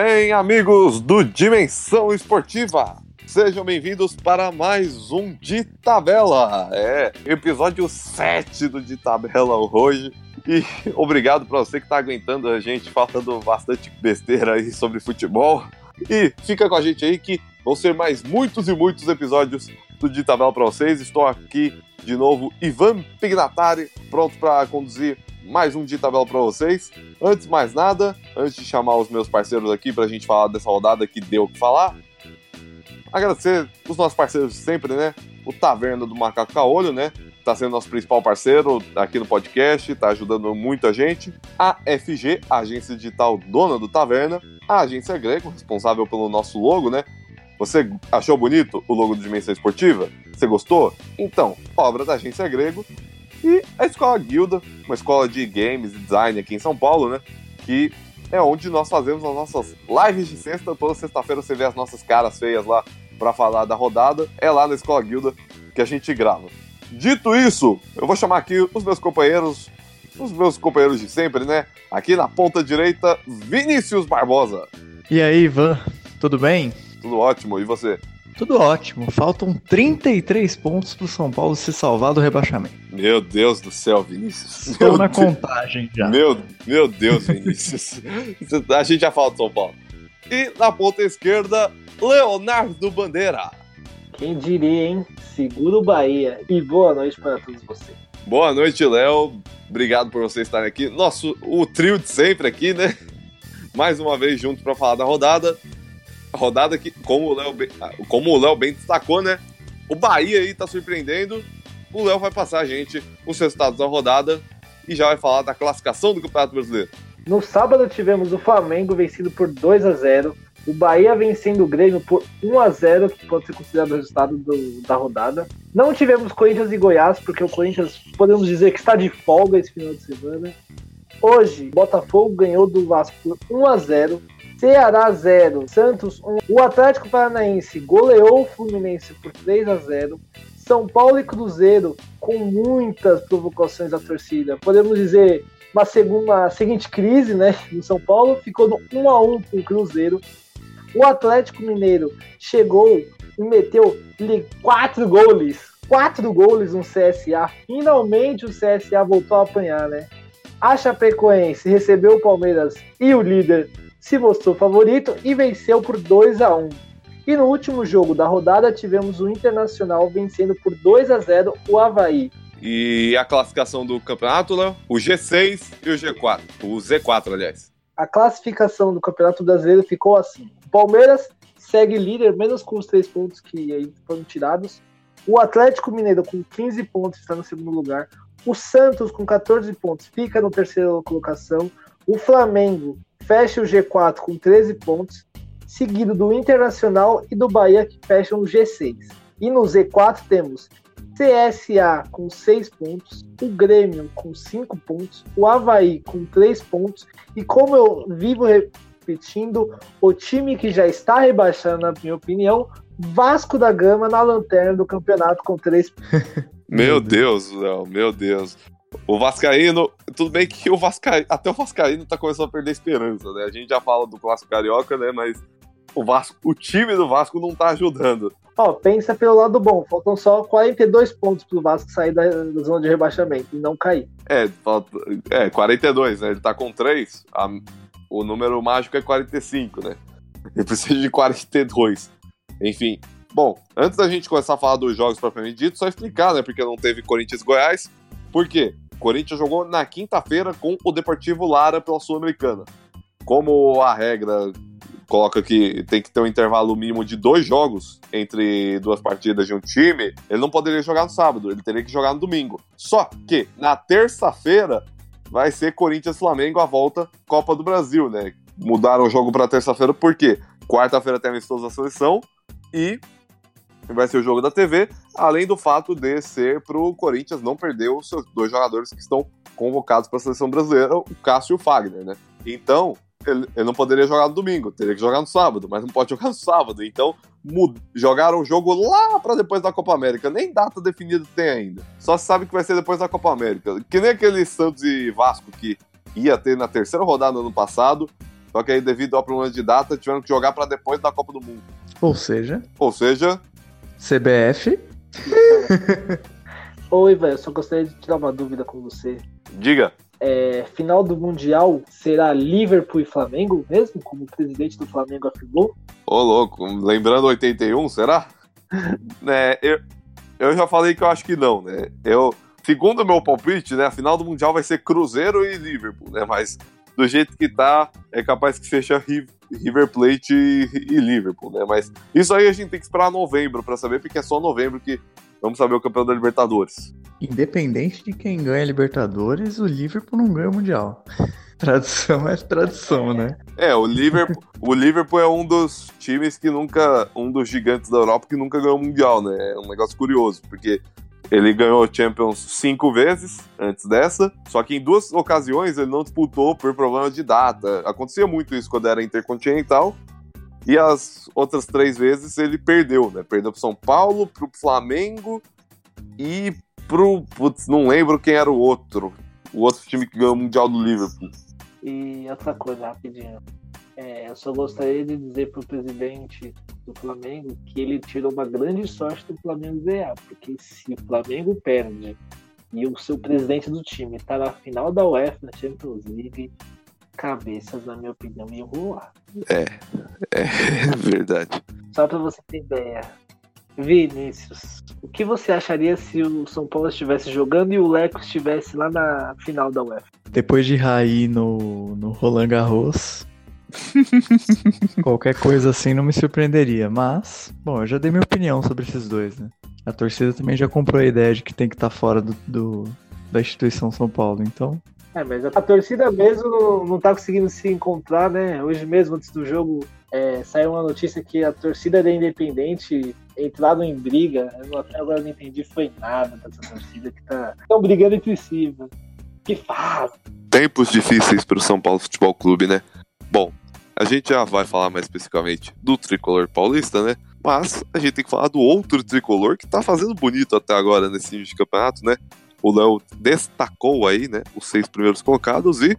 bem, amigos do Dimensão Esportiva? Sejam bem-vindos para mais um De Tabela. É, episódio 7 do De Tabela hoje. E obrigado para você que está aguentando a gente falando bastante besteira aí sobre futebol. E fica com a gente aí que vão ser mais muitos e muitos episódios do De Tabela para vocês. Estou aqui de novo, Ivan Pignatari, pronto para conduzir mais um de tabela para vocês. Antes de mais nada, antes de chamar os meus parceiros aqui para a gente falar dessa rodada que deu o que falar, agradecer os nossos parceiros sempre, né? O Taverna do Macaco Caolho, né? Tá sendo nosso principal parceiro aqui no podcast, tá ajudando muito a gente. A FG, a agência digital dona do Taverna. A agência Greco, responsável pelo nosso logo, né? Você achou bonito o logo do Dimensão Esportiva? Você gostou? Então, obra da agência Grego e a Escola Guilda, uma escola de games e design aqui em São Paulo, né? Que é onde nós fazemos as nossas lives de sexta. Toda sexta-feira você vê as nossas caras feias lá para falar da rodada. É lá na Escola Guilda que a gente grava. Dito isso, eu vou chamar aqui os meus companheiros, os meus companheiros de sempre, né? Aqui na ponta direita, Vinícius Barbosa. E aí, Ivan, tudo bem? Tudo ótimo, e você? Tudo ótimo. Faltam 33 pontos pro São Paulo se salvar do rebaixamento. Meu Deus do céu, Vinícius. Estou meu na Deus. contagem já. Meu, meu Deus, Vinícius. a gente já fala de São Paulo. E na ponta esquerda, Leonardo Bandeira. Quem diria, hein? Segura o Bahia. E boa noite para todos vocês. Boa noite, Léo. Obrigado por você estar aqui. Nosso, o trio de sempre aqui, né? Mais uma vez junto para falar da rodada. Rodada que, como o Léo bem, como o Léo bem destacou, né? O Bahia aí tá surpreendendo. O Léo vai passar a gente os resultados da rodada e já vai falar da classificação do Campeonato Brasileiro. No sábado tivemos o Flamengo vencido por 2 a 0 o Bahia vencendo o Grêmio por 1 a 0 que pode ser considerado o resultado do, da rodada. Não tivemos Corinthians e Goiás, porque o Corinthians podemos dizer que está de folga esse final de semana. Hoje, Botafogo ganhou do Vasco por 1 a 0 Ceará 0, Santos 1. O Atlético Paranaense goleou o Fluminense por 3 a 0. São Paulo e Cruzeiro com muitas provocações da torcida. Podemos dizer uma segunda, seguinte crise, né, no São Paulo, ficou no 1 a 1 com o Cruzeiro. O Atlético Mineiro chegou e meteu quatro goles, quatro goles no CSA. Finalmente o CSA voltou a apanhar, né? A Chapecoense recebeu o Palmeiras e o líder se mostrou favorito e venceu por 2 a 1. E no último jogo da rodada tivemos o Internacional vencendo por 2 a 0 o Havaí. E a classificação do campeonato, Léo? O G6 e o G4. O Z4, aliás. A classificação do Campeonato Brasileiro ficou assim. O Palmeiras segue líder, menos com os três pontos que aí foram tirados. O Atlético Mineiro com 15 pontos está no segundo lugar. O Santos com 14 pontos fica na terceira colocação. O Flamengo fecha o G4 com 13 pontos, seguido do Internacional e do Bahia que fecham o G6. E no Z4 temos CSA com 6 pontos, o Grêmio com 5 pontos, o Havaí com 3 pontos, e como eu vivo repetindo, o time que já está rebaixando, na minha opinião, Vasco da Gama na lanterna do campeonato com 3 pontos. meu Deus, Léo, meu Deus. O Vascaíno, tudo bem que o Vascaíno, até o Vascaíno tá começando a perder esperança, né? A gente já fala do clássico carioca, né? Mas o Vasco, o time do Vasco não tá ajudando. Ó, pensa pelo lado bom, faltam só 42 pontos pro Vasco sair da, da zona de rebaixamento e não cair. É, falta, é 42, né? Ele tá com 3, a, o número mágico é 45, né? Ele precisa de 42. Enfim, bom, antes da gente começar a falar dos jogos propriamente dito, só explicar, né? Porque não teve Corinthians e Goiás. Por quê? Corinthians jogou na quinta-feira com o Deportivo Lara pela Sul-Americana. Como a regra coloca que tem que ter um intervalo mínimo de dois jogos entre duas partidas de um time, ele não poderia jogar no sábado, ele teria que jogar no domingo. Só que na terça-feira vai ser Corinthians Flamengo a volta Copa do Brasil, né? Mudaram o jogo para terça-feira porque quarta-feira tem amistoso da seleção e vai ser o jogo da TV, além do fato de ser para o Corinthians não perder os seus dois jogadores que estão convocados para a seleção brasileira, o Cássio e o Fagner, né? Então, ele, ele, não poderia jogar no domingo, teria que jogar no sábado, mas não pode jogar no sábado. Então, jogaram o jogo lá para depois da Copa América. Nem data definida tem ainda. Só se sabe que vai ser depois da Copa América. Que nem aquele Santos e Vasco que ia ter na terceira rodada no ano passado, Só que aí, devido ao problema de data, tiveram que jogar para depois da Copa do Mundo. Ou seja, Ou seja, CBF. Oi, velho, só gostaria de tirar uma dúvida com você. diga. É, final do Mundial será Liverpool e Flamengo mesmo, como o presidente do Flamengo afirmou? Ô, louco, lembrando 81, será? né, eu, eu já falei que eu acho que não, né? Eu, segundo o meu palpite, né, a final do Mundial vai ser Cruzeiro e Liverpool, né? Mas do jeito que tá, é capaz que seja Ri- River Plate e, e Liverpool, né? Mas isso aí a gente tem que esperar novembro pra saber, porque é só novembro que vamos saber o campeão da Libertadores. Independente de quem ganha a Libertadores, o Liverpool não ganha o Mundial. Tradição é tradição, né? É, o Liverpool, o Liverpool é um dos times que nunca. Um dos gigantes da Europa que nunca ganhou o Mundial, né? É um negócio curioso, porque ele ganhou o Champions cinco vezes antes dessa, só que em duas ocasiões ele não disputou por problema de data. Acontecia muito isso quando era intercontinental. E as outras três vezes ele perdeu, né? Perdeu pro São Paulo, pro Flamengo e pro. Putz, não lembro quem era o outro. O outro time que ganhou o Mundial do Liverpool. E outra coisa, rapidinho. É, eu só gostaria de dizer pro presidente do Flamengo que ele tirou uma grande sorte do Flamengo ganhar, porque se o Flamengo perde e o seu presidente do time tá na final da UEFA na Champions League, cabeças, na minha opinião, iam rolar. É verdade. Só pra você ter ideia. Vinícius, o que você acharia se o São Paulo estivesse jogando e o Leco estivesse lá na final da UEFA? Depois de Raí no, no Roland Garros, qualquer coisa assim não me surpreenderia. Mas, bom, eu já dei minha opinião sobre esses dois, né? A torcida também já comprou a ideia de que tem que estar fora do, do- da instituição São Paulo, então. É, mas a torcida mesmo não, não tá conseguindo se encontrar, né? Hoje mesmo, antes do jogo, é, saiu uma notícia que a torcida da Independente entraram em briga. Eu até agora não entendi, foi nada dessa torcida que tá. Estão brigando entre si, mano. Que faz? Tempos difíceis para o São Paulo Futebol Clube, né? Bom, a gente já vai falar mais especificamente do tricolor paulista, né? Mas a gente tem que falar do outro tricolor que tá fazendo bonito até agora nesse início de campeonato, né? O Léo destacou aí, né? Os seis primeiros colocados e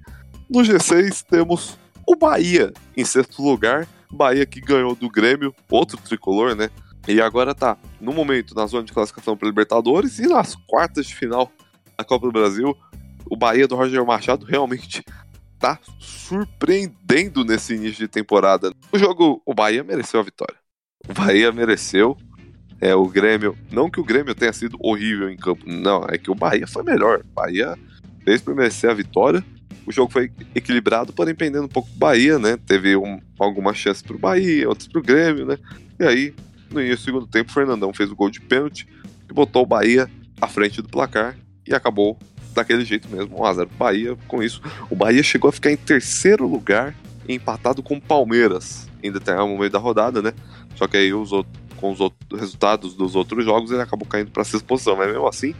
no G6 temos o Bahia em sexto lugar. Bahia que ganhou do Grêmio, outro tricolor, né? E agora tá no momento na zona de classificação para Libertadores e nas quartas de final da Copa do Brasil. O Bahia do Roger Machado realmente tá surpreendendo nesse início de temporada. O jogo, o Bahia mereceu a vitória. O Bahia mereceu. É, o Grêmio. Não que o Grêmio tenha sido horrível em campo. Não, é que o Bahia foi melhor. O Bahia fez por merecer a vitória. O jogo foi equilibrado, porém pendendo um pouco do Bahia, né? Teve um, algumas chances pro Bahia, outras pro Grêmio, né? E aí, no início do segundo tempo, o Fernandão fez o gol de pênalti e botou o Bahia à frente do placar e acabou daquele jeito mesmo, 1x0 pro Bahia. Com isso, o Bahia chegou a ficar em terceiro lugar, empatado com o Palmeiras em determinado momento da rodada, né? Só que aí os outros, com os outros resultados dos outros jogos, ele acabou caindo para sexta posição. Mas mesmo assim,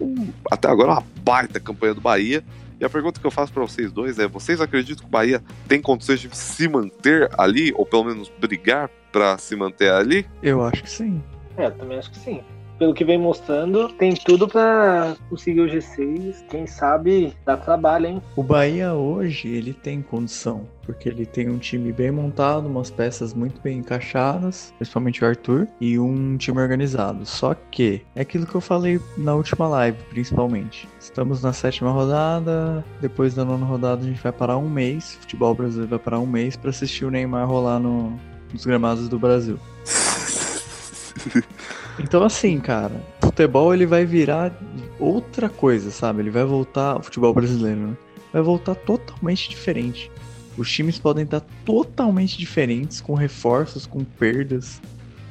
um- até agora uma baita campanha do Bahia. E a pergunta que eu faço para vocês dois é: vocês acreditam que o Bahia tem condições de se manter ali, ou pelo menos brigar para se manter ali? Eu acho que sim. É, eu também acho que sim. Pelo que vem mostrando, tem tudo pra conseguir o G6. Quem sabe dá trabalho, hein? O Bahia hoje, ele tem condição, porque ele tem um time bem montado, umas peças muito bem encaixadas, principalmente o Arthur, e um time organizado. Só que, é aquilo que eu falei na última live, principalmente. Estamos na sétima rodada, depois da nona rodada a gente vai parar um mês, o futebol brasileiro vai parar um mês pra assistir o Neymar rolar no- nos gramados do Brasil. Então assim, cara, futebol ele vai virar outra coisa, sabe? Ele vai voltar, o futebol brasileiro, né? Vai voltar totalmente diferente. Os times podem estar totalmente diferentes, com reforços, com perdas,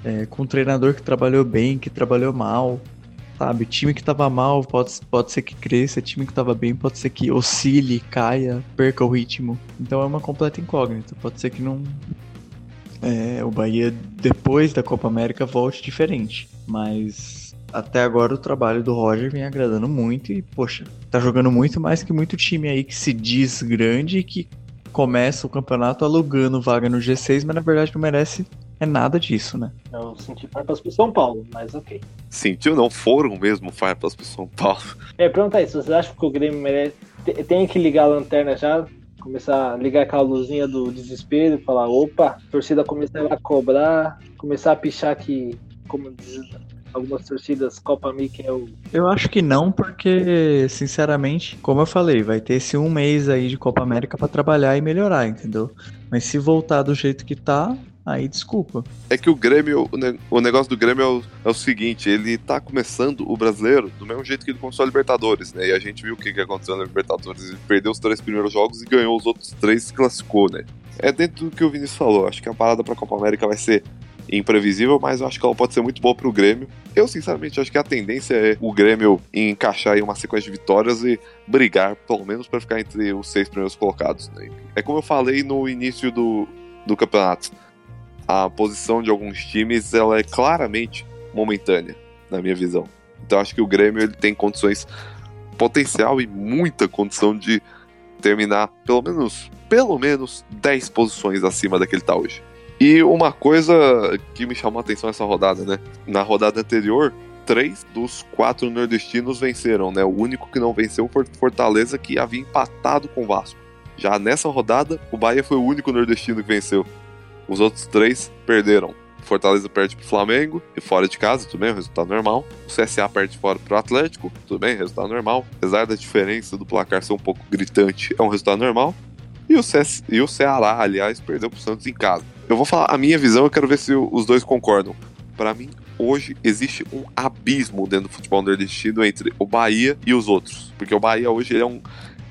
é, com um treinador que trabalhou bem, que trabalhou mal, sabe? Time que tava mal pode, pode ser que cresça, time que tava bem pode ser que oscile, caia, perca o ritmo. Então é uma completa incógnita. Pode ser que não, é, o Bahia, depois da Copa América, volte diferente. Mas até agora o trabalho do Roger vem agradando muito e, poxa, tá jogando muito mais que muito time aí que se diz grande e que começa o campeonato alugando vaga no G6, mas na verdade não merece é nada disso, né? Eu senti farpas pro São Paulo, mas ok. Sentiu? Não foram mesmo farpas pro São Paulo. É, pergunta aí, se você acha que o Grêmio merece. te- Tem que ligar a lanterna já, Começar a ligar aquela luzinha do desespero e falar, opa, a torcida começar a cobrar, começar a pichar que, como diz algumas torcidas, Copa Mickey é o. Eu acho que não, porque, sinceramente, como eu falei, vai ter esse um mês aí de Copa América pra trabalhar e melhorar, entendeu? Mas se voltar do jeito que tá, aí desculpa. É que o Grêmio, o, ne- o negócio do Grêmio é o, é o seguinte, ele tá começando o brasileiro do mesmo jeito que ele começou a Libertadores, né? E a gente viu o que, que aconteceu na Libertadores. Ele perdeu os três primeiros jogos e ganhou os outros três e se classificou, né? É dentro do que o Vinícius falou. Acho que a parada pra Copa América vai ser imprevisível, mas eu acho que ela pode ser muito boa pro Grêmio. Eu, sinceramente, acho que a tendência é o Grêmio encaixar aí uma sequência de vitórias e brigar, pelo menos, pra ficar entre os seis primeiros colocados. Né? É como eu falei no início do, do campeonato. A posição de alguns times ela é claramente momentânea, na minha visão. Então acho que o Grêmio ele tem condições, potencial e muita condição de terminar pelo menos, pelo menos 10 posições acima da que ele tá hoje. E uma coisa que me chamou a atenção nessa rodada, né? Na rodada anterior, três dos quatro nordestinos venceram, né? O único que não venceu foi Fortaleza, que havia empatado com o Vasco. Já nessa rodada, o Bahia foi o único nordestino que venceu. Os outros três perderam. Fortaleza perde pro Flamengo, e fora de casa, tudo bem, resultado normal. O CSA perde fora pro Atlético, tudo bem, resultado normal. Apesar da diferença do placar ser um pouco gritante, é um resultado normal. E o, e o Ceará, aliás, perdeu pro Santos em casa. Eu vou falar a minha visão, eu quero ver se os dois concordam. Para mim, hoje existe um abismo dentro do futebol nordestino entre o Bahia e os outros. Porque o Bahia hoje ele é, um,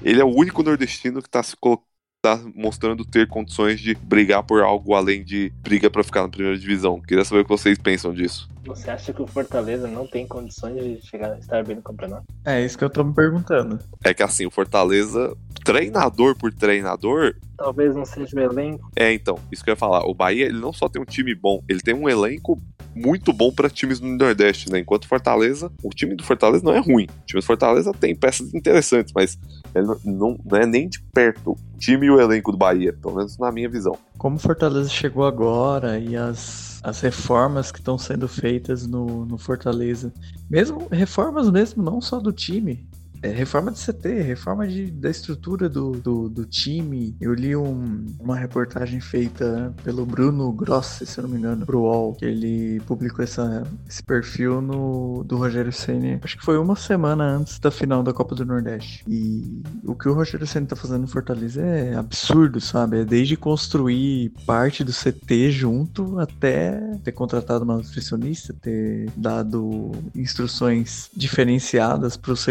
ele é o único nordestino que está se colocando tá mostrando ter condições de brigar por algo além de briga para ficar na primeira divisão. Queria saber o que vocês pensam disso. Você acha que o Fortaleza não tem condições de chegar estar bem no campeonato? É isso que eu tô me perguntando. É que assim, o Fortaleza, treinador por treinador, Talvez não seja o elenco. é então, isso que eu ia falar. O Bahia, ele não só tem um time bom, ele tem um elenco muito bom para times do Nordeste, né? Enquanto Fortaleza, o time do Fortaleza não é ruim. O time do Fortaleza tem peças interessantes, mas ele não, não, não é nem de perto o time e o elenco do Bahia, pelo menos na minha visão. Como Fortaleza chegou agora e as, as reformas que estão sendo feitas no, no Fortaleza, mesmo reformas mesmo, não só do time. É, reforma de CT, reforma de, da estrutura do, do, do time. Eu li um- uma reportagem feita pelo Bruno Grossi, se eu não me engano, pro UOL, que ele publicou essa, esse perfil no, do Rogério Ceni. Acho que foi uma semana antes da final da Copa do Nordeste. E o que o Rogério Ceni tá fazendo no Fortaleza é absurdo, sabe? É desde construir parte do CT junto até ter contratado uma nutricionista, ter dado instruções diferenciadas para os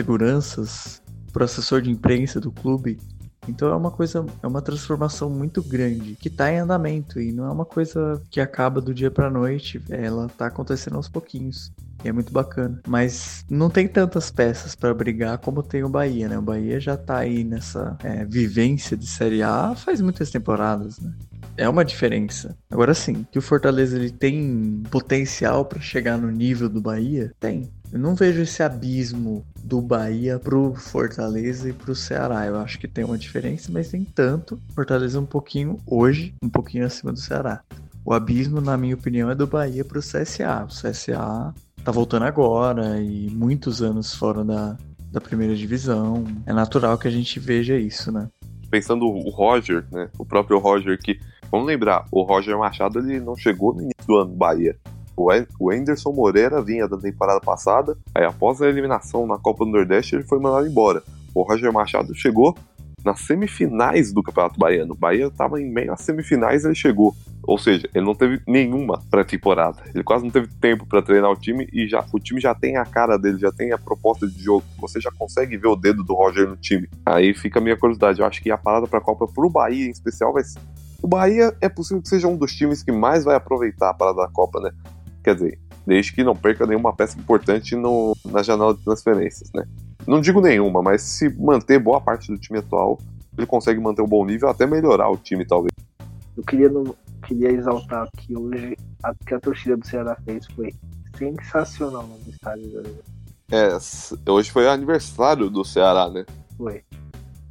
seguranças, para o assessor de imprensa do clube. Então é uma coisa, é uma transformação muito grande que tá em andamento e não é uma coisa que acaba do dia pra noite, ela tá acontecendo aos pouquinhos. E é muito bacana. Mas não tem tantas peças pra brigar como tem o Bahia, né? O Bahia já tá aí nessa é, vivência de Série A faz muitas temporadas, né? É uma diferença. Agora sim, que o Fortaleza ele tem potencial pra chegar no nível do Bahia? Tem. Eu não vejo esse abismo do Bahia pro Fortaleza e pro Ceará. Eu acho que tem uma diferença, mas tem tanto. Fortaleza um pouquinho hoje, um pouquinho acima do Ceará. O abismo, na minha opinião, é do Bahia pro CSA. O CSA tá voltando agora e muitos anos fora da, da primeira divisão. É natural que a gente veja isso, né? Pensando o Roger, né? O próprio Roger que. Vamos lembrar, o Roger Machado ele não chegou no início do ano no Bahia. O Anderson Moreira vinha da temporada passada, aí após a eliminação na Copa do Nordeste, ele foi mandado embora. O Roger Machado chegou nas semifinais do Campeonato Baiano. O Bahia estava em meio às semifinais ele chegou. Ou seja, ele não teve nenhuma pré-temporada. Ele quase não teve tempo para treinar o time e já o time já tem a cara dele, já tem a proposta de jogo. Você já consegue ver o dedo do Roger no time. Aí fica a minha curiosidade. Eu acho que a parada para a Copa pro Bahia em especial vai ser o Bahia é possível que seja um dos times que mais vai aproveitar a parada da Copa, né? Quer dizer, desde que não perca nenhuma peça importante no, na janela de transferências, né? Não digo nenhuma, mas se manter boa parte do time atual, ele consegue manter um bom nível, até melhorar o time, talvez. Eu queria, no- queria exaltar que hoje a que a torcida do Ceará fez foi sensacional no estádio. É, hoje foi aniversário do Ceará, né? Foi.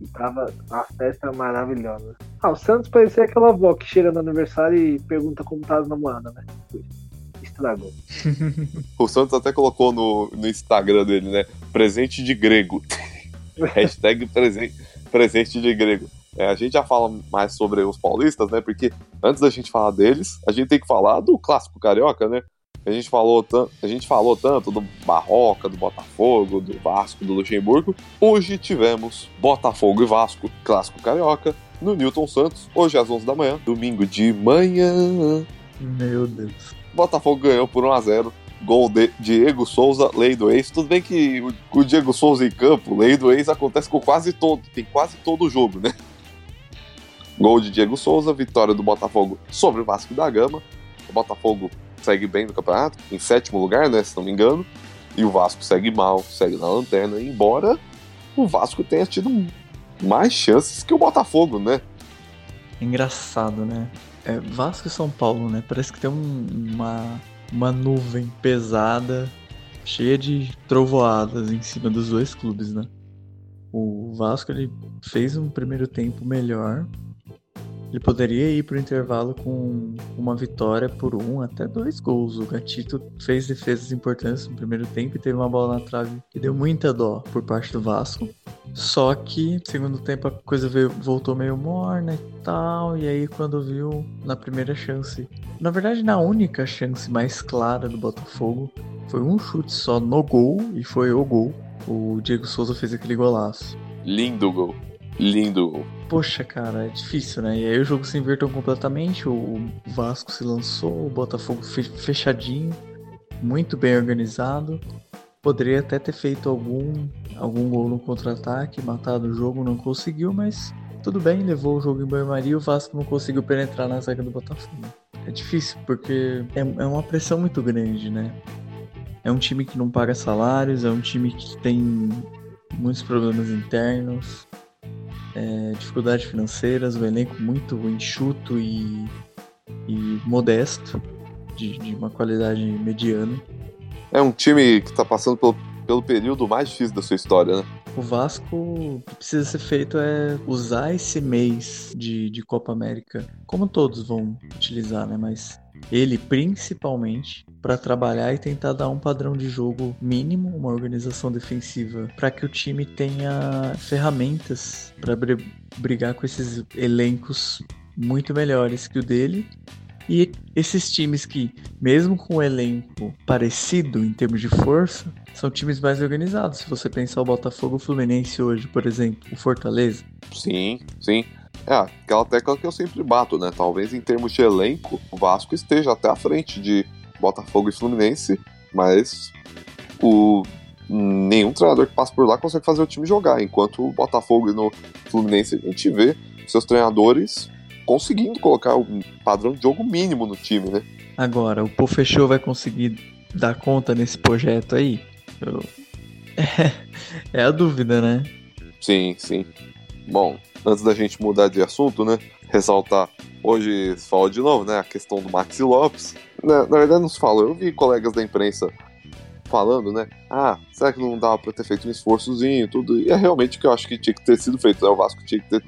E tava uma festa maravilhosa. Ah, o Santos parecia aquela avó que chega no aniversário e pergunta como tá as namoradas, né? Estragou. O Santos até colocou no, no Instagram dele, né? Presente de grego. Hashtag presente, presente de grego. É, a gente já fala mais sobre os paulistas, né? Porque antes da gente falar deles, a gente tem que falar do clássico carioca, né? A gente falou, a gente falou tanto do Barroca, do Botafogo, do Vasco, do Luxemburgo. Hoje tivemos Botafogo e Vasco, clássico carioca, no Newton Santos, hoje às 11 da manhã, domingo de manhã. Meu Deus. Botafogo ganhou por 1 a 0 Gol de Diego Souza, lei do ex. Tudo bem que o, o Diego Souza em campo, lei do ex acontece com quase todo, tem quase todo o jogo, né? Gol de Diego Souza, vitória do Botafogo sobre o Vasco da Gama. O Botafogo segue bem no campeonato, em sétimo lugar, né? Se não me engano. E o Vasco segue mal, segue na lanterna, embora o Vasco tenha tido mais chances que o Botafogo, né? Engraçado, né? É, Vasco e São Paulo, né? Parece que tem um, uma, uma nuvem pesada, cheia de trovoadas em cima dos dois clubes, né? O Vasco ele fez um primeiro tempo melhor, ele poderia ir para o intervalo com uma vitória por um até dois gols. O Gatito fez defesas importantes no primeiro tempo e teve uma bola na trave que deu muita dó por parte do Vasco. Só que segundo tempo a coisa veio, voltou meio morna e tal. E aí quando viu na primeira chance, na verdade na única chance mais clara do Botafogo, foi um chute só no gol e foi o gol. O Diego Souza fez aquele golaço. Lindo gol. Lindo. Poxa, cara, é difícil, né? E aí o jogo se invertou completamente, o Vasco se lançou, o Botafogo fechadinho, muito bem organizado. Poderia até ter feito algum, algum gol no contra-ataque, matado o jogo, não conseguiu, mas tudo bem, levou o jogo em banho-maria o Vasco não conseguiu penetrar na zaga do Botafogo. É difícil, porque é, é uma pressão muito grande, né? É um time que não paga salários, é um time que tem muitos problemas internos, é, dificuldades financeiras, o elenco muito enxuto e, e modesto, de, de, uma qualidade mediana. É um time que está passando pelo, pelo período mais difícil da sua história, né? O Vasco, o que precisa ser feito é usar esse mês de, de Copa América, como todos vão utilizar, né? Mas ele principalmente para trabalhar e tentar dar um padrão de jogo mínimo, uma organização defensiva, para que o time tenha ferramentas para brigar com esses elencos muito melhores que o dele. E esses times que, mesmo com um elenco parecido em termos de força, são times mais organizados. Se você pensar o Botafogo o Fluminense hoje, por exemplo, o Fortaleza. Sim, sim. É, aquela tecla que eu sempre bato, né? Talvez em termos de elenco, o Vasco esteja até à frente de Botafogo e Fluminense, mas o nenhum treinador que passa por lá consegue fazer o time jogar, enquanto o Botafogo e no Fluminense a gente vê seus treinadores conseguindo colocar um padrão de jogo mínimo no time, né? Agora, o Pofechou vai conseguir dar conta nesse projeto aí? Eu... É, é a dúvida, né? Sim, sim. Bom, antes da gente mudar de assunto, né? Ressaltar, hoje fala de novo, né? A questão do Maxi Lopes. Na, na verdade, não se fala. Eu vi colegas da imprensa falando, né? Ah, será que não dava pra ter feito um esforçozinho tudo? E é realmente o que eu acho que tinha que ter sido feito. Né? O Vasco tinha que ter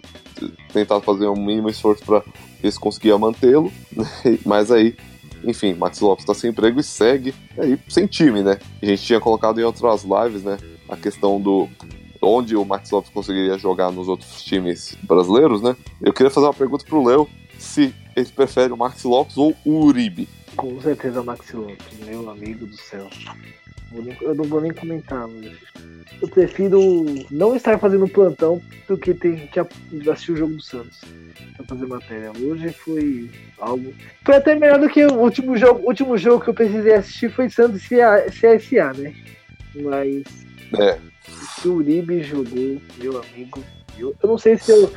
tentado fazer um mínimo esforço para ver se conseguia mantê-lo. Né? Mas aí, enfim, Max Lopes tá sem emprego e segue aí sem time, né? A gente tinha colocado em outras lives, né? A questão do onde o Max Lopes conseguiria jogar nos outros times brasileiros, né? Eu queria fazer uma pergunta pro Léo se ele prefere o Max Lopes ou o Uribe. Com certeza o Max Lopes, meu amigo do céu. Eu não vou nem comentar, mas eu prefiro não estar fazendo plantão do que ter que assistir o jogo do Santos pra fazer matéria. Hoje foi algo. Foi até melhor do que o último jogo. O último jogo que eu precisei assistir foi Santos e CSA, né? Mas. É. Se o Uribe jogou, meu amigo. Eu, eu não sei se eu,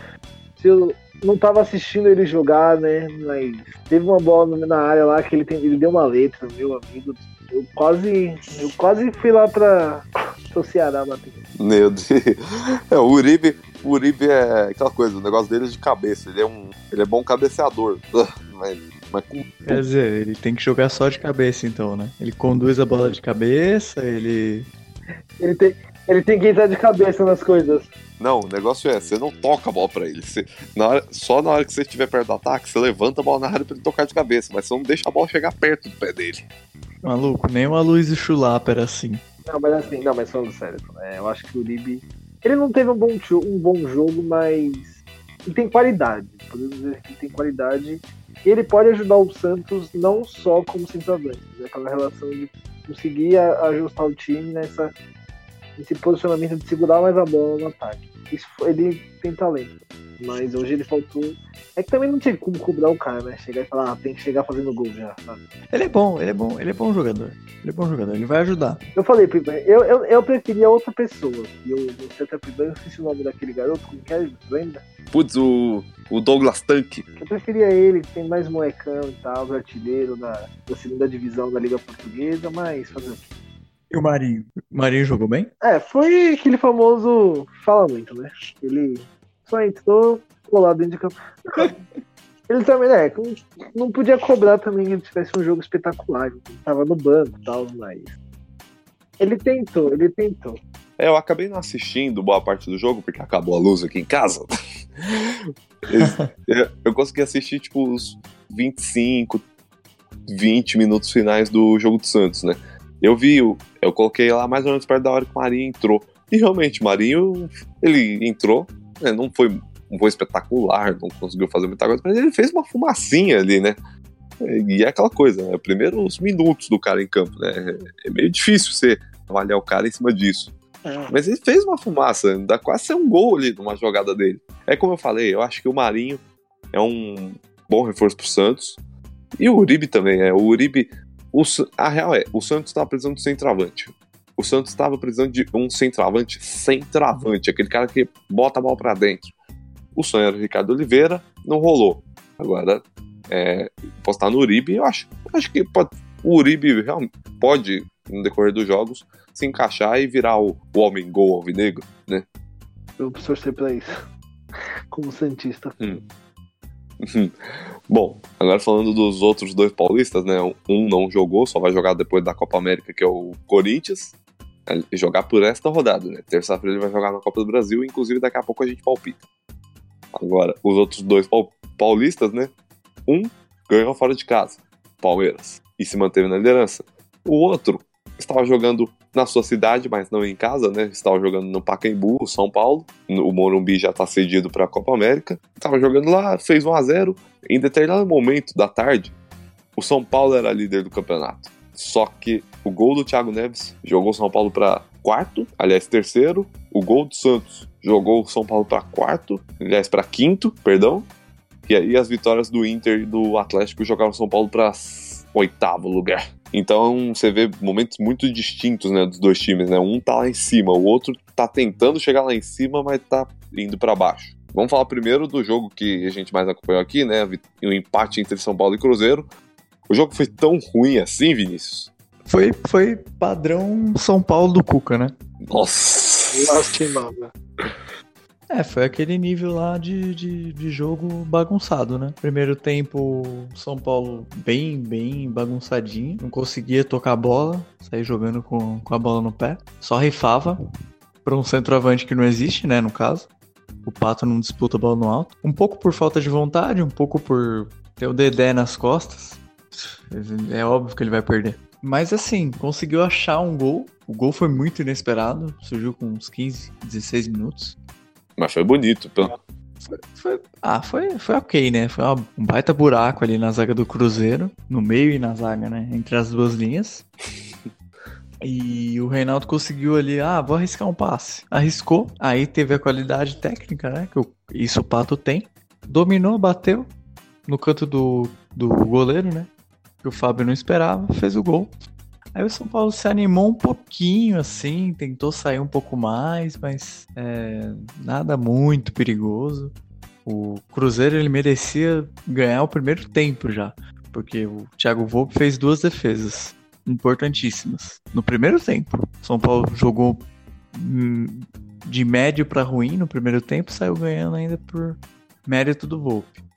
se eu não tava assistindo ele jogar, né? Mas teve uma bola na área lá que ele, tem, ele deu uma letra, meu amigo. Eu quase, eu quase fui lá pra, pro Ceará bater. Meu Deus. É, o Uribe, o Uribe é aquela coisa, o negócio dele é de cabeça. Ele é um, ele é bom cabeceador. Mas, mas com... Quer dizer, ele tem que jogar só de cabeça então, né? Ele conduz a bola de cabeça, ele. Ele tem, ele tem que entrar de cabeça nas coisas. Não, o negócio é, você não toca a bola pra ele. Você, na hora, só na hora que você estiver perto do ataque, você levanta a bola na área pra ele tocar de cabeça, mas você não deixa a bola chegar perto do pé dele. Maluco, nem o Luiz Chulapa era assim. Não, mas assim, não, mas falando sério, é, eu acho que o Uribe. Ele não teve um bom, um bom jogo, mas ele tem qualidade. Podemos dizer que ele tem qualidade. E ele pode ajudar o Santos não só como centroavante, né? aquela relação de conseguir ajustar o time nessa, nesse posicionamento de segurar mais a bola no ataque. Isso, ele tem talento. Mas hoje ele faltou. É que também não tinha como cobrar o cara, né? Chegar e falar, ah, tem que chegar fazendo gol já, sabe? Ele é bom, ele é bom, ele é bom jogador. Ele é bom jogador, ele vai ajudar. Eu falei, eu, eu, eu preferia outra pessoa. E eu, você até eu esqueci o nome daquele garoto, como que é? Lembra? Putz, o, o Douglas Tanque. Eu preferia ele, que tem mais moecão e tal, artilheiro na, da segunda divisão da Liga Portuguesa, mas fazer o quê? E o Marinho? O Marinho jogou bem? É, foi aquele famoso. Fala muito, né? Ele só entrou, colado dentro de campo. Ele também, né? Não podia cobrar também que ele tivesse um jogo espetacular. Ele tava no banco e tal, mas. Ele tentou, ele tentou. É, eu acabei não assistindo boa parte do jogo, porque acabou a luz aqui em casa. eu consegui assistir, tipo, os 25, 20 minutos finais do jogo do Santos, né? Eu vi, eu coloquei lá mais ou menos perto da hora que o Marinho entrou. E realmente, o Marinho, ele entrou, né, não foi um voo espetacular, não conseguiu fazer muita coisa, mas ele fez uma fumacinha ali, né? E é aquela coisa, né? Primeiros minutos do cara em campo, né? É meio difícil você avaliar o cara em cima disso. É. Mas ele fez uma fumaça, dá quase ser um gol ali numa jogada dele. É como eu falei, eu acho que o Marinho é um bom reforço pro Santos. E o Uribe também, é. O Uribe. O, a real é, o Santos estava precisando de centroavante. O Santos estava precisando de um centroavante centroavante, aquele cara que bota a bola para dentro. O sonho era o Ricardo Oliveira, não rolou. Agora, é, postar no Uribe, eu acho, eu acho que pode, o Uribe realmente pode, no decorrer dos jogos, se encaixar e virar o, o homem gol alvinegro, né? Eu preciso torcer pra isso. Como Santista. Hum. Bom, agora falando dos outros dois paulistas, né? Um não jogou, só vai jogar depois da Copa América, que é o Corinthians. Jogar por esta rodada, né? Terça-feira ele vai jogar na Copa do Brasil, inclusive daqui a pouco a gente palpita. Agora, os outros dois paulistas, né? Um ganhou fora de casa, Palmeiras, e se manteve na liderança. O outro estava jogando na sua cidade, mas não em casa, né? Estava jogando no Pacaembu, São Paulo. O Morumbi já está cedido para a Copa América. Estava jogando lá, fez 1 a 0. Em determinado momento da tarde, o São Paulo era líder do campeonato. Só que o gol do Thiago Neves jogou o São Paulo para quarto, aliás, terceiro. O gol do Santos jogou o São Paulo para quarto, aliás, para quinto, perdão. E aí as vitórias do Inter e do Atlético jogaram o São Paulo para oitavo lugar. Então você vê momentos muito distintos né, dos dois times, né? Um tá lá em cima, o outro tá tentando chegar lá em cima, mas tá indo para baixo. Vamos falar primeiro do jogo que a gente mais acompanhou aqui, né? O empate entre São Paulo e Cruzeiro. O jogo foi tão ruim assim, Vinícius? Foi, foi padrão São Paulo do Cuca, né? Nossa! Lastimava. É, foi aquele nível lá de, de, de, jogo bagunçado, né? Primeiro tempo, São Paulo bem, bem bagunçadinho. Não conseguia tocar a bola, sair jogando com, com a bola no pé. Só rifava para um centroavante que não existe, né? No caso. O Pato não disputa a bola no alto. Um pouco por falta de vontade, um pouco por ter o Dedé nas costas. É óbvio que ele vai perder. Mas assim, conseguiu achar um gol. O gol foi muito inesperado. Surgiu com uns 15, 16 minutos. Mas foi bonito. Pelo... Foi, foi, ah, foi, foi ok, né? Foi uma, um baita buraco ali na zaga do Cruzeiro, no meio e na zaga, né? Entre as duas linhas. E o Reinaldo conseguiu ali, ah, vou arriscar um passe. Arriscou, aí teve a qualidade técnica, né? Que isso o Pato tem. Dominou, bateu no canto do, do goleiro, né? Que o Fábio não esperava, fez o gol. Aí o São Paulo se animou um pouquinho, assim, tentou sair um pouco mais, mas é, nada muito perigoso. O Cruzeiro ele merecia ganhar o primeiro tempo já, porque o Thiago Volpe fez duas defesas importantíssimas no primeiro tempo. São Paulo jogou hum, de médio para ruim no primeiro tempo, saiu ganhando ainda por mérito do Volpe.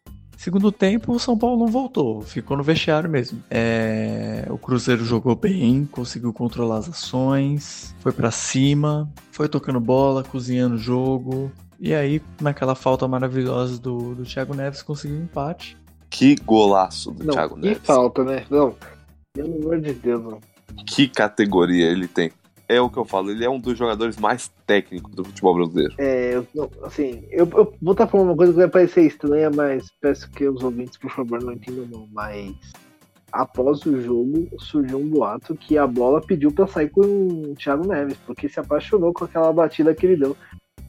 Segundo tempo, o São Paulo não voltou, ficou no vestiário mesmo. É, o Cruzeiro jogou bem, conseguiu controlar as ações, foi para cima, foi tocando bola, cozinhando o jogo. E aí, naquela falta maravilhosa do, do Thiago Neves, conseguiu um empate. Que golaço do não, Thiago Neves. Que falta, né? Não, pelo amor de Deus, não. Que categoria ele tem. É o que eu falo, ele é um dos jogadores mais técnicos do futebol brasileiro. É, eu, assim, eu, eu vou estar falando uma coisa que vai parecer estranha, mas peço que os ouvintes, por favor, não entendam não. Mas após o jogo, surgiu um boato que a bola pediu para sair com o Thiago Neves, porque se apaixonou com aquela batida que ele deu.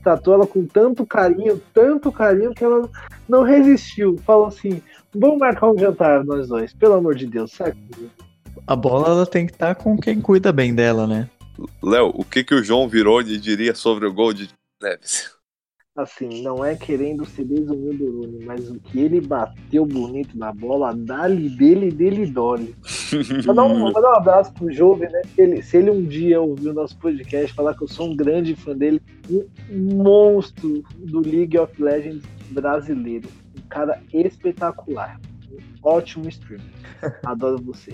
Tratou ela com tanto carinho, tanto carinho, que ela não resistiu. Falou assim: vamos marcar um jantar nós dois, pelo amor de Deus, sabe? A bola ela tem que estar com quem cuida bem dela, né? Léo, o que, que o João Vironi diria sobre o gol de Neves? Assim, não é querendo ser desumilde do Rune, mas o que ele bateu bonito na bola, dá-lhe dele, dele dole. Mandar um, mandar um abraço pro Jovem, né? Se ele, se ele um dia ouvir o nosso podcast, falar que eu sou um grande fã dele, um monstro do League of Legends brasileiro. Um cara espetacular. Um ótimo streamer. Adoro você.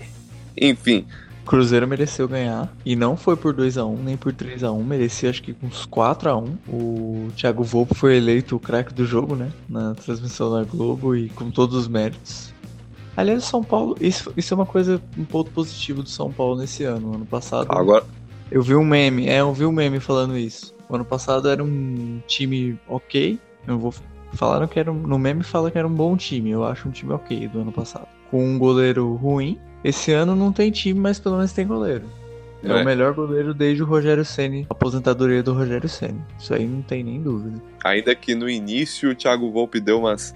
Enfim, Cruzeiro mereceu ganhar. E não foi por 2x1, nem por 3x1. Merecia acho que uns 4x1. O Thiago Volpe foi eleito o craque do jogo, né? Na transmissão da Globo e com todos os méritos. Aliás, o São Paulo, isso, isso é uma coisa, um ponto positivo do São Paulo nesse ano. Ano passado. agora. Eu vi um meme, é, eu vi um meme falando isso. O ano passado era um time ok. Eu não vou. Falaram que era um. No meme fala que era um bom time. Eu acho um time ok do ano passado. Com um goleiro ruim. Esse ano não tem time, mas pelo menos tem goleiro. É, É. o melhor goleiro desde o Rogério Ceni, a aposentadoria do Rogério Ceni. Isso aí não tem nem dúvida. Ainda que no início o Thiago Volpe deu umas,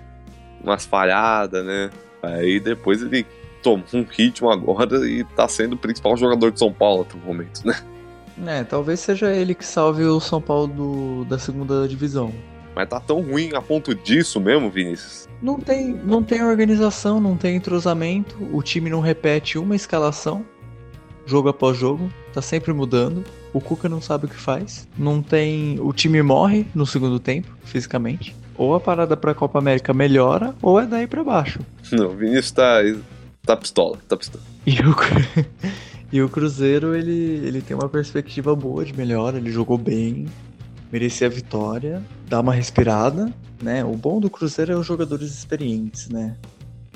umas falhadas, né? Aí depois ele tomou um ritmo agora e tá sendo o principal jogador de São Paulo até o momento, né? É, talvez seja ele que salve o São Paulo do- da segunda divisão. Mas tá tão ruim a ponto disso mesmo, Vinícius. Não tem, não tem organização, não tem entrosamento, o time não repete uma escalação, jogo após jogo, tá sempre mudando. O Cuca não sabe o que faz. Não tem, o time morre no segundo tempo, fisicamente. Ou a parada pra Copa América melhora, ou é daí pra baixo. Não, o Vinícius tá, tá pistola, tá pistola. E o, e o Cruzeiro, ele, ele tem uma perspectiva boa de melhora, ele jogou bem, merecia a vitória, dá uma respirada, né? O bom do Cruzeiro é os jogadores experientes, né?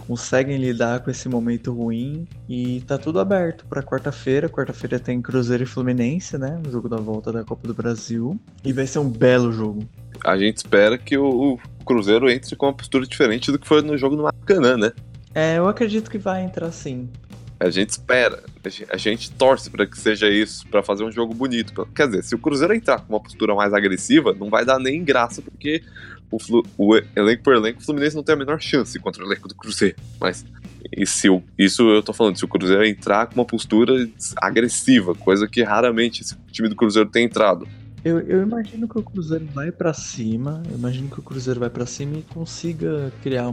Conseguem lidar com esse momento ruim e tá tudo aberto pra quarta-feira. Quarta-feira tem Cruzeiro e Fluminense, né? O jogo da volta da Copa do Brasil. E vai ser um belo jogo. A gente espera que o, o Cruzeiro entre com uma postura diferente do que foi no jogo do Maracanã, né? É, eu acredito que vai entrar sim. A gente espera, a gente, torce pra que seja isso, pra fazer um jogo bonito. Quer dizer, se o Cruzeiro entrar com uma postura mais agressiva, não vai dar nem graça, porque o, Flu- o elenco por elenco, o Fluminense não tem a menor chance contra o elenco do Cruzeiro. Mas e se o- isso eu tô falando, se o Cruzeiro entrar com uma postura agressiva, coisa que raramente esse time do Cruzeiro tem entrado. Eu, eu imagino que o Cruzeiro vai pra cima. Eu imagino que o Cruzeiro vai pra cima e consiga criar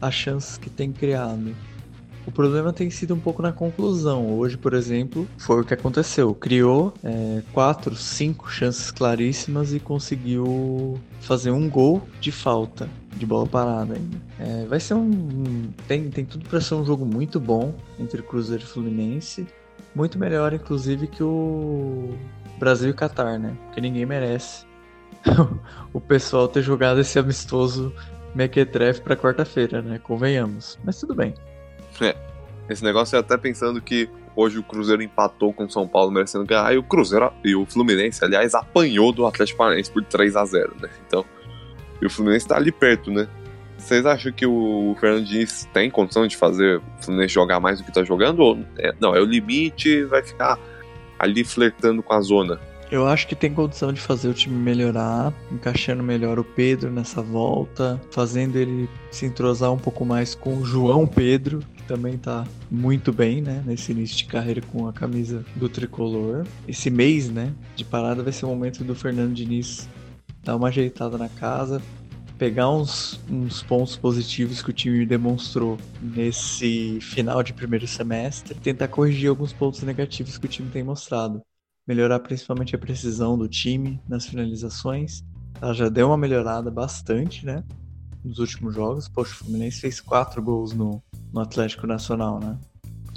as chances que tem criado. O problema tem sido um pouco na conclusão. Hoje, por exemplo, foi o que aconteceu. Criou é, quatro, cinco chances claríssimas e conseguiu fazer um gol de falta, de bola parada ainda. É, vai ser um. Tem, tem tudo pra ser um jogo muito bom entre Cruzeiro e Fluminense. Muito melhor, inclusive, que o Brasil e Catar, né? Porque ninguém merece o pessoal ter jogado esse amistoso mequetrefe pra quarta-feira, né? Convenhamos. Mas tudo bem. Esse negócio é até pensando que hoje o Cruzeiro empatou com o São Paulo merecendo ganhar, e o Cruzeiro e o Fluminense, aliás, apanhou do Atlético Paranaense por 3 a 0 né? Então, e o Fluminense tá ali perto, né? Vocês acham que o Fernando Diniz tem condição de fazer o Fluminense jogar mais do que tá jogando? Ou é- não, é o limite vai ficar ali flertando com a zona. Eu acho que tem condição de fazer o time melhorar, encaixando melhor o Pedro nessa volta, fazendo ele se entrosar um pouco mais com o João Pedro, também tá muito bem, né, nesse início de carreira com a camisa do tricolor. Esse mês, né, de parada vai ser o momento do Fernando Diniz dar uma ajeitada na casa, pegar uns, uns pontos positivos que o time demonstrou nesse final de primeiro semestre, tentar corrigir alguns pontos negativos que o time tem mostrado melhorar principalmente a precisão do time nas finalizações. Ela já deu uma melhorada bastante, né? Nos últimos jogos. Poxa, o Fluminense fez quatro gols no, no Atlético Nacional, né?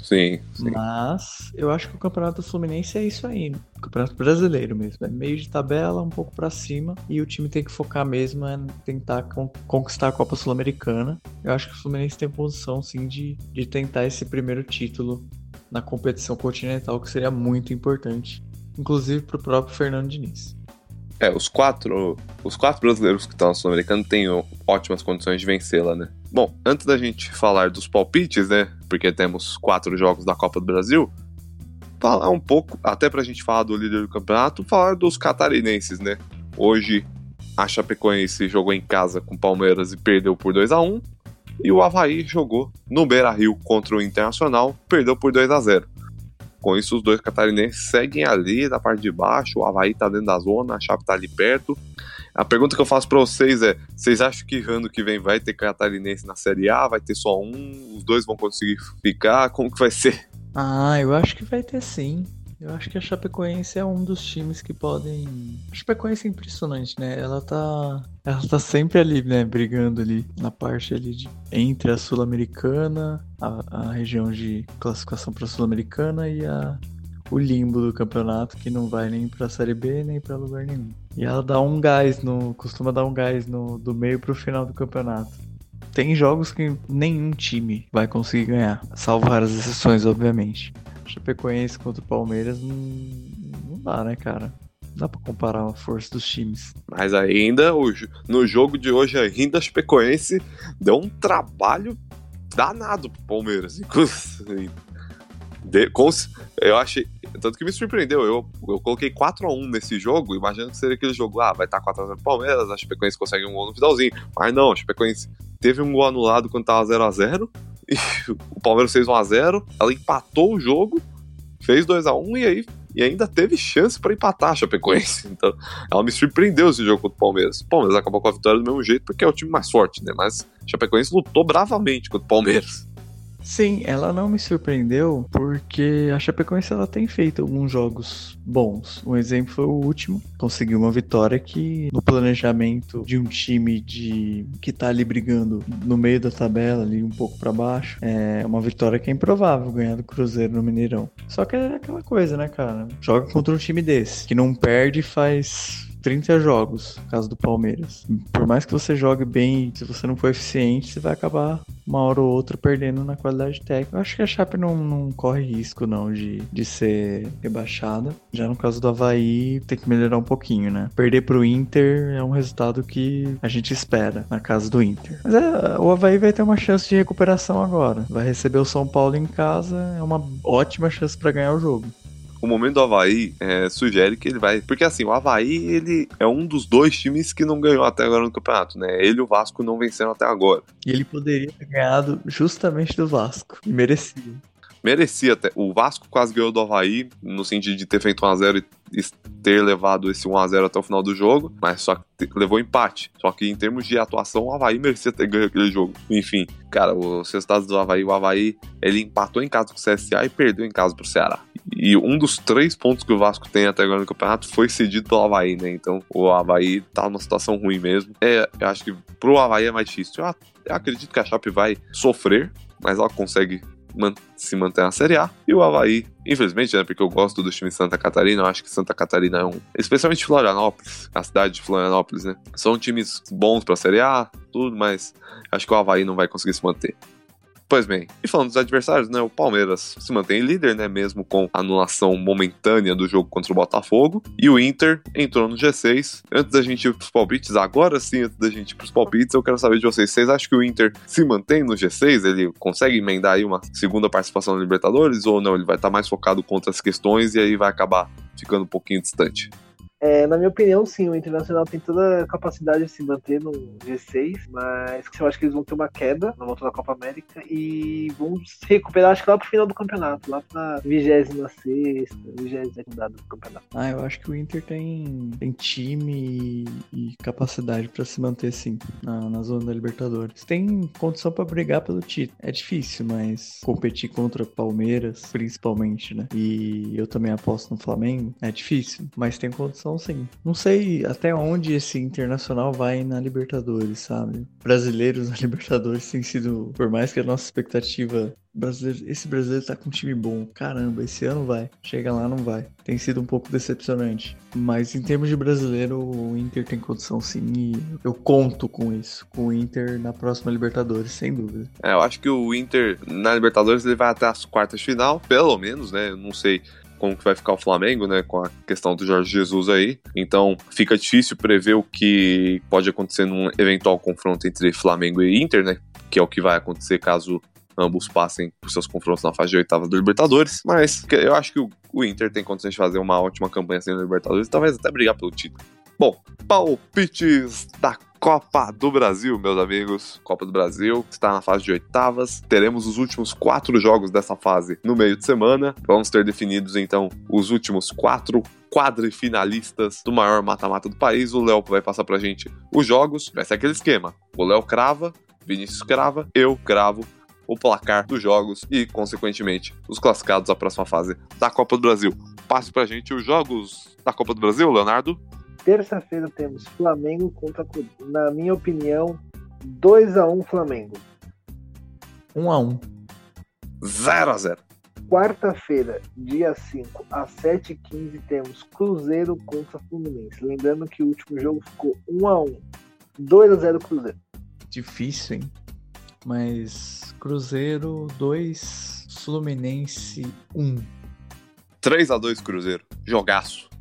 Sim, sim. Mas eu acho que o Campeonato Fluminense é isso aí. O Campeonato Brasileiro mesmo. É meio de tabela, um pouco pra cima. E o time tem que focar mesmo em tentar con- conquistar a Copa Sul-Americana. Eu acho que o Fluminense tem posição, sim, de, de tentar esse primeiro título na competição continental, que seria muito importante inclusive pro próprio Fernando Diniz. É, os quatro, os quatro brasileiros que estão na Sul-Americana têm ótimas condições de vencê-la, né? Bom, antes da gente falar dos palpites, né? Porque temos quatro jogos da Copa do Brasil, falar um pouco, até pra gente falar do líder do campeonato, falar dos catarinenses, né? Hoje a Chapecoense jogou em casa com o Palmeiras e perdeu por 2 a 1 e o Havaí jogou no Beira-Rio contra o Internacional, perdeu por 2 a 0 com isso, os dois catarinenses seguem ali na parte de baixo. O Havaí tá dentro da zona, a Chape tá ali perto. A pergunta que eu faço para vocês é: vocês acham que ano que vem vai ter catarinense na Série A? Vai ter só um? Os dois vão conseguir ficar? Como que vai ser? Ah, eu acho que vai ter sim. Eu acho que a Chapecoense é um dos times que podem. A Chapecoense é impressionante, né? Ela tá. Ela tá sempre ali, né? Brigando ali na parte ali de... entre a Sul-Americana, a, a região de classificação para Sul-Americana e a o limbo do campeonato que não vai nem pra Série B nem para lugar nenhum. E ela dá um gás no. costuma dar um gás no, do meio pro final do campeonato. Tem jogos que nenhum time vai conseguir ganhar, salvo raras exceções, obviamente. Chapecoense contra o Palmeiras não, não dá, né, cara? Não dá pra comparar a força dos times. Mas ainda, no jogo de hoje, ainda a Chapecoense deu um trabalho danado pro Palmeiras. De, com, eu achei. Tanto que me surpreendeu. Eu, eu coloquei 4x1 nesse jogo, imaginando que seria aquele jogo. Ah, vai estar 4x0 pro Palmeiras, a Chapecoense consegue um gol no finalzinho. Mas não, a Chapecoense teve um gol anulado quando tava 0x0 o Palmeiras fez 1x0, ela empatou o jogo, fez 2x1 e aí e ainda teve chance para empatar a Chapecoense. Então, ela me surpreendeu esse jogo contra o Palmeiras. O Palmeiras acabou com a vitória do mesmo jeito, porque é o time mais forte, né? Mas a Chapecoense lutou bravamente contra o Palmeiras. Sim, ela não me surpreendeu porque a Chapecoense ela tem feito alguns jogos bons. Um exemplo foi o último, conseguiu uma vitória que no planejamento de um time de que tá ali brigando no meio da tabela ali um pouco para baixo, é uma vitória que é improvável ganhar do Cruzeiro no Mineirão. Só que é aquela coisa, né, cara? Joga contra um time desse que não perde faz 30 jogos, caso do Palmeiras. Por mais que você jogue bem, se você não for eficiente, você vai acabar uma hora ou outra perdendo na qualidade técnica. Eu acho que a Chape não, não corre risco não de, de ser rebaixada. Já no caso do Havaí, tem que melhorar um pouquinho, né? Perder pro Inter é um resultado que a gente espera na casa do Inter. Mas é, o Havaí vai ter uma chance de recuperação agora. Vai receber o São Paulo em casa, é uma ótima chance para ganhar o jogo o momento do Havaí é, sugere que ele vai. Porque assim, o Havaí ele é um dos dois times que não ganhou até agora no campeonato, né? Ele e o Vasco não venceram até agora. E ele poderia ter ganhado justamente do Vasco. E merecia. Merecia até. O Vasco quase ganhou do Havaí, no sentido de ter feito 1x0 e ter levado esse 1x0 até o final do jogo, mas só que levou empate. Só que em termos de atuação, o Havaí merecia ter ganho aquele jogo. Enfim, cara, os resultados do Havaí, o Havaí, ele empatou em casa com o CSA e perdeu em casa pro Ceará. E um dos três pontos que o Vasco tem até agora no campeonato foi cedido pelo Havaí, né? Então o Havaí tá numa situação ruim mesmo. É, eu acho que pro Havaí é mais difícil. Eu, eu acredito que a Chape vai sofrer, mas ela consegue man se manter na Série A. E o Havaí, infelizmente, né? Porque eu gosto do time de Santa Catarina, eu acho que Santa Catarina é um. Especialmente Florianópolis, a cidade de Florianópolis, né? São times bons pra Série A, tudo, mas acho que o Havaí não vai conseguir se manter. Pois bem, e falando dos adversários, né, o Palmeiras se mantém líder, né, mesmo com a anulação momentânea do jogo contra o Botafogo, e o Inter entrou no G6. Antes da gente ir pros palpites, agora sim, antes da gente ir pros palpites, eu quero saber de vocês, vocês acham que o Inter se mantém no G6? Ele consegue emendar aí uma segunda participação na Libertadores ou não? Ele vai estar tá mais focado contra as questões e aí vai acabar ficando um pouquinho distante? É, na minha opinião, sim, o Internacional tem toda a capacidade de se manter no G6, mas eu acho que eles vão ter uma queda na volta da Copa América e vão se recuperar, acho que lá pro final do campeonato, lá pra 26 27 rodada do campeonato. Ah, eu acho que o Inter tem, tem time e capacidade para se manter, sim, na, na zona da Libertadores. Tem condição para brigar pelo título. É difícil, mas competir contra Palmeiras, principalmente, né? E eu também aposto no Flamengo, é difícil, mas tem condição então, sim. Não sei até onde esse internacional vai na Libertadores, sabe? Brasileiros na Libertadores tem sido, por mais que a nossa expectativa brasileiro, esse brasileiro tá com um time bom. Caramba, esse ano vai. Chega lá, não vai. Tem sido um pouco decepcionante. Mas em termos de brasileiro, o Inter tem condição sim. E eu conto com isso. Com o Inter na próxima Libertadores, sem dúvida. É, eu acho que o Inter na Libertadores ele vai até as quartas de final, pelo menos, né? Eu não sei como que vai ficar o Flamengo, né, com a questão do Jorge Jesus aí. Então, fica difícil prever o que pode acontecer num eventual confronto entre Flamengo e Inter, né, que é o que vai acontecer caso ambos passem por seus confrontos na fase de oitava do Libertadores. Mas eu acho que o Inter tem condições de fazer uma ótima campanha assim no Libertadores talvez até brigar pelo título. Bom, palpites da Copa do Brasil, meus amigos. Copa do Brasil está na fase de oitavas. Teremos os últimos quatro jogos dessa fase no meio de semana. Vamos ter definidos então os últimos quatro quadrifinalistas do maior mata-mata do país. O Léo vai passar pra gente os jogos. Vai ser aquele esquema: o Léo crava, Vinícius crava, eu cravo o placar dos jogos e, consequentemente, os classificados à próxima fase da Copa do Brasil. Passe pra gente os jogos da Copa do Brasil, Leonardo. Terça-feira temos Flamengo contra, na minha opinião, 2 x 1 Flamengo. 1 x 1 0 x 0 Quarta-feira, dia 5, às 7h15, temos Cruzeiro contra Fluminense. Lembrando que o último jogo ficou 1 x 1 2 x 0 Cruzeiro. Difícil, hein? Mas Cruzeiro 2, Fluminense 1. 3 x 2 Cruzeiro. Jogaço.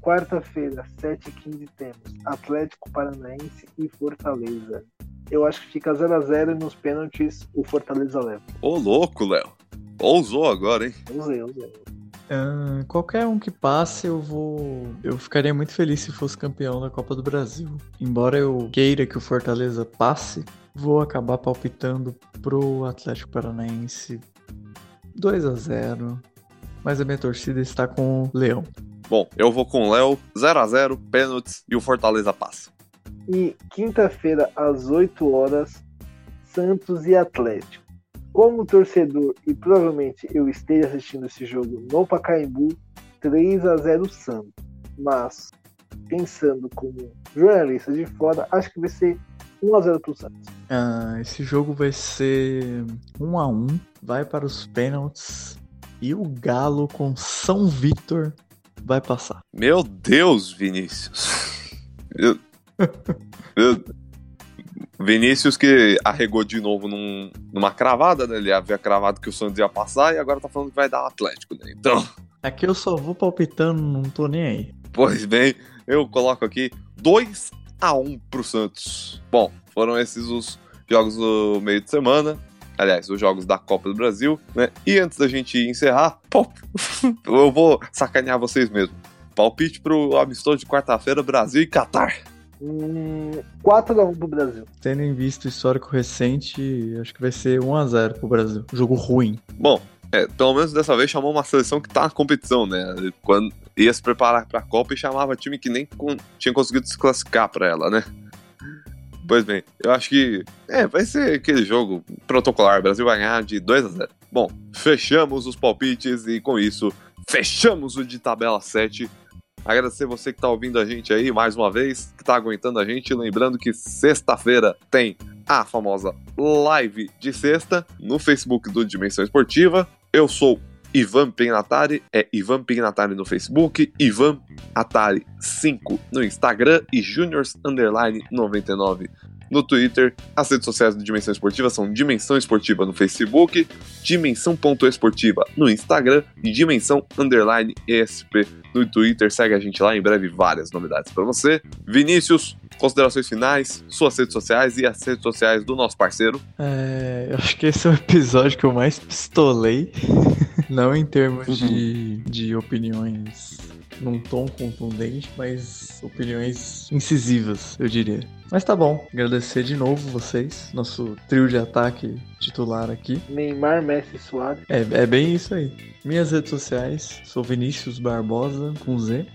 Quarta-feira, 7h15, temos Atlético Paranaense e Fortaleza. Eu acho que fica 0x0 e nos pênaltis o Fortaleza leva. Ô, louco, Léo. Ousou agora, hein? Usei, usei. Uh, qualquer um que passe, eu vou. Eu ficaria muito feliz se fosse campeão da Copa do Brasil. Embora eu queira que o Fortaleza passe, vou acabar palpitando pro Atlético Paranaense 2 a 0 Mas a minha torcida está com o Leão. Bom, eu vou com o Léo, 0x0, pênaltis e o Fortaleza passa. E quinta-feira, às 8 horas, Santos e Atlético. Como torcedor, e provavelmente eu esteja assistindo esse jogo no Pacaembu, 3 a 0 Santos. Mas, pensando como jornalista de fora, acho que vai ser 1 a 0 pro Santos. Ah, esse jogo vai ser 1 a 1 vai para os pênaltis. E o Galo com São Vitor vai passar. Meu Deus, Vinícius. Vinícius que arregou de novo num, numa cravada, né? Ele havia cravado que o Santos ia passar e agora tá falando que vai dar o Atlético, né? Então. Aqui eu só vou palpitando, não tô nem aí. Pois bem, eu coloco aqui 2 a 1 pro Santos. Bom, foram esses os jogos do meio de semana aliás, os jogos da Copa do Brasil, né? E antes da gente encerrar, eu vou sacanear vocês mesmo. Palpite pro amistoso de quarta-feira, Brasil e Catar. Hum, 4x1 pro Brasil. Tendo em vista o histórico recente, acho que vai ser 1x0 pro Brasil. Jogo ruim. Bom, é, pelo menos dessa vez chamou uma seleção que tá na competição, né? Quando ia se preparar pra Copa e chamava time que nem com, tinha conseguido se classificar pra ela, né? Pois bem, eu acho que é, vai ser aquele jogo protocolar. O Brasil vai ganhar de 2 a 0. Bom, fechamos os palpites e com isso fechamos o de tabela 7. Agradecer você que está ouvindo a gente aí mais uma vez, que está aguentando a gente. Lembrando que sexta-feira tem a famosa live de sexta no Facebook do Dimensão Esportiva. Eu sou Ivan Pignatari, é Ivan Pignatari no Facebook, Ivan Atari 5 no Instagram e Juniors Underline 99 no Twitter. As redes sociais do Dimensão Esportiva são Dimensão Esportiva no Facebook, Dimensão.esportiva no Instagram e Dimensão Underline ESP no Twitter. Segue a gente lá, em breve várias novidades para você. Vinícius, considerações finais, suas redes sociais e as redes sociais do nosso parceiro. É, eu acho que esse é o episódio que eu mais pistolei. Não em termos Uhum. de, de opiniões num tom contundente, mas opiniões incisivas, eu diria. Mas tá bom, agradecer de novo vocês, nosso trio de ataque titular aqui. Neymar, Messi Suárez. É, é bem isso aí. Minhas redes sociais, sou Vinícius Barbosa, com Z.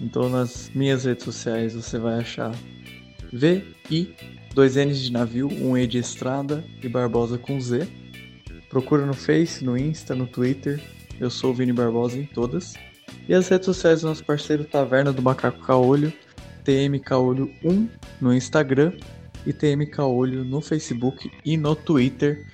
Então nas minhas redes sociais você vai achar V, I, dois N's de navio, um E de estrada e Barbosa com Z. Procura no Face, no Insta, no Twitter. Eu sou o Vini Barbosa em todas. E as redes sociais do nosso parceiro Taverna do Macaco Caolho, TM Caolho 1 no Instagram e TM Caolho no Facebook e no Twitter.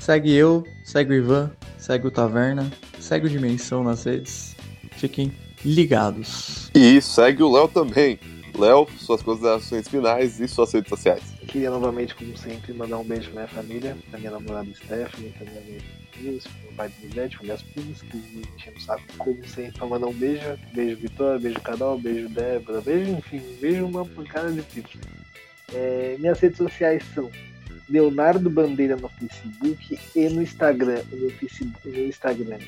Segue eu, segue o Ivan, segue o Taverna, segue o Dimensão nas redes. Fiquem ligados. E segue o Léo também. Léo, suas considerações finais e suas redes sociais. Queria novamente, como sempre, mandar um beijo pra minha família, pra minha namorada Stephanie, pra minha News, meu pai do Miguel, minhas primas, que me enchendo o saco como sempre pra mandar um beijo. Beijo Vitória, beijo Canal, beijo Débora, beijo, enfim, beijo uma pancada de tipo. É, minhas redes sociais são Leonardo Bandeira no Facebook e no Instagram. No, Facebook, no Instagram.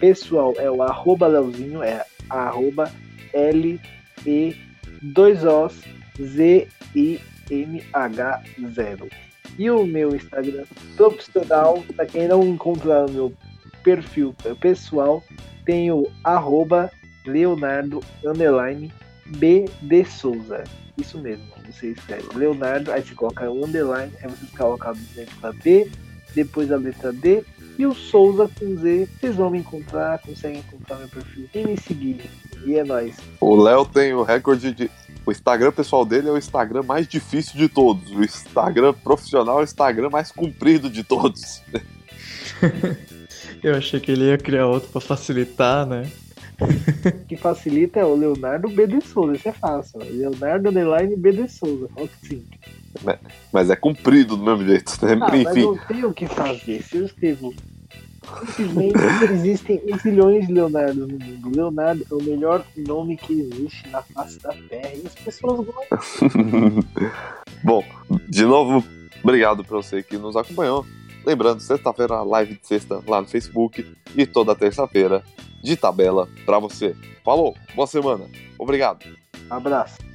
Pessoal, é o arroba Leozinho, é arroba L E 2 Os Z I M H 0. E o meu Instagram profissional, para quem não encontrar o meu perfil pessoal, tem o arroba Leonardo underline B de Souza. Isso mesmo, você escreve Leonardo, aí você coloca o underline, aí você coloca a letra B, depois a letra D e o Souza com Z. Vocês vão me encontrar, conseguem encontrar meu perfil e me seguir. E é nóis. O Léo tem o recorde de. O Instagram pessoal dele é o Instagram mais difícil de todos. O Instagram profissional é o Instagram mais comprido de todos. Eu achei que ele ia criar outro pra facilitar, né? O que facilita é o Leonardo B de Souza, isso é fácil. Leonardo Underline B de Souza, sim. Mas é comprido do mesmo jeito, né? Ah, mas Enfim. não tem o que fazer. Se eu escrevo. Simplesmente existem zilhões de Leonardo no mundo. Leonardo é o melhor nome que existe na face da Terra. E as pessoas gostam. Bom, de novo, obrigado pra você que nos acompanhou. Lembrando, sexta-feira, live de sexta lá no Facebook e toda terça-feira de tabela pra você. Falou, boa semana. Obrigado. Abraço.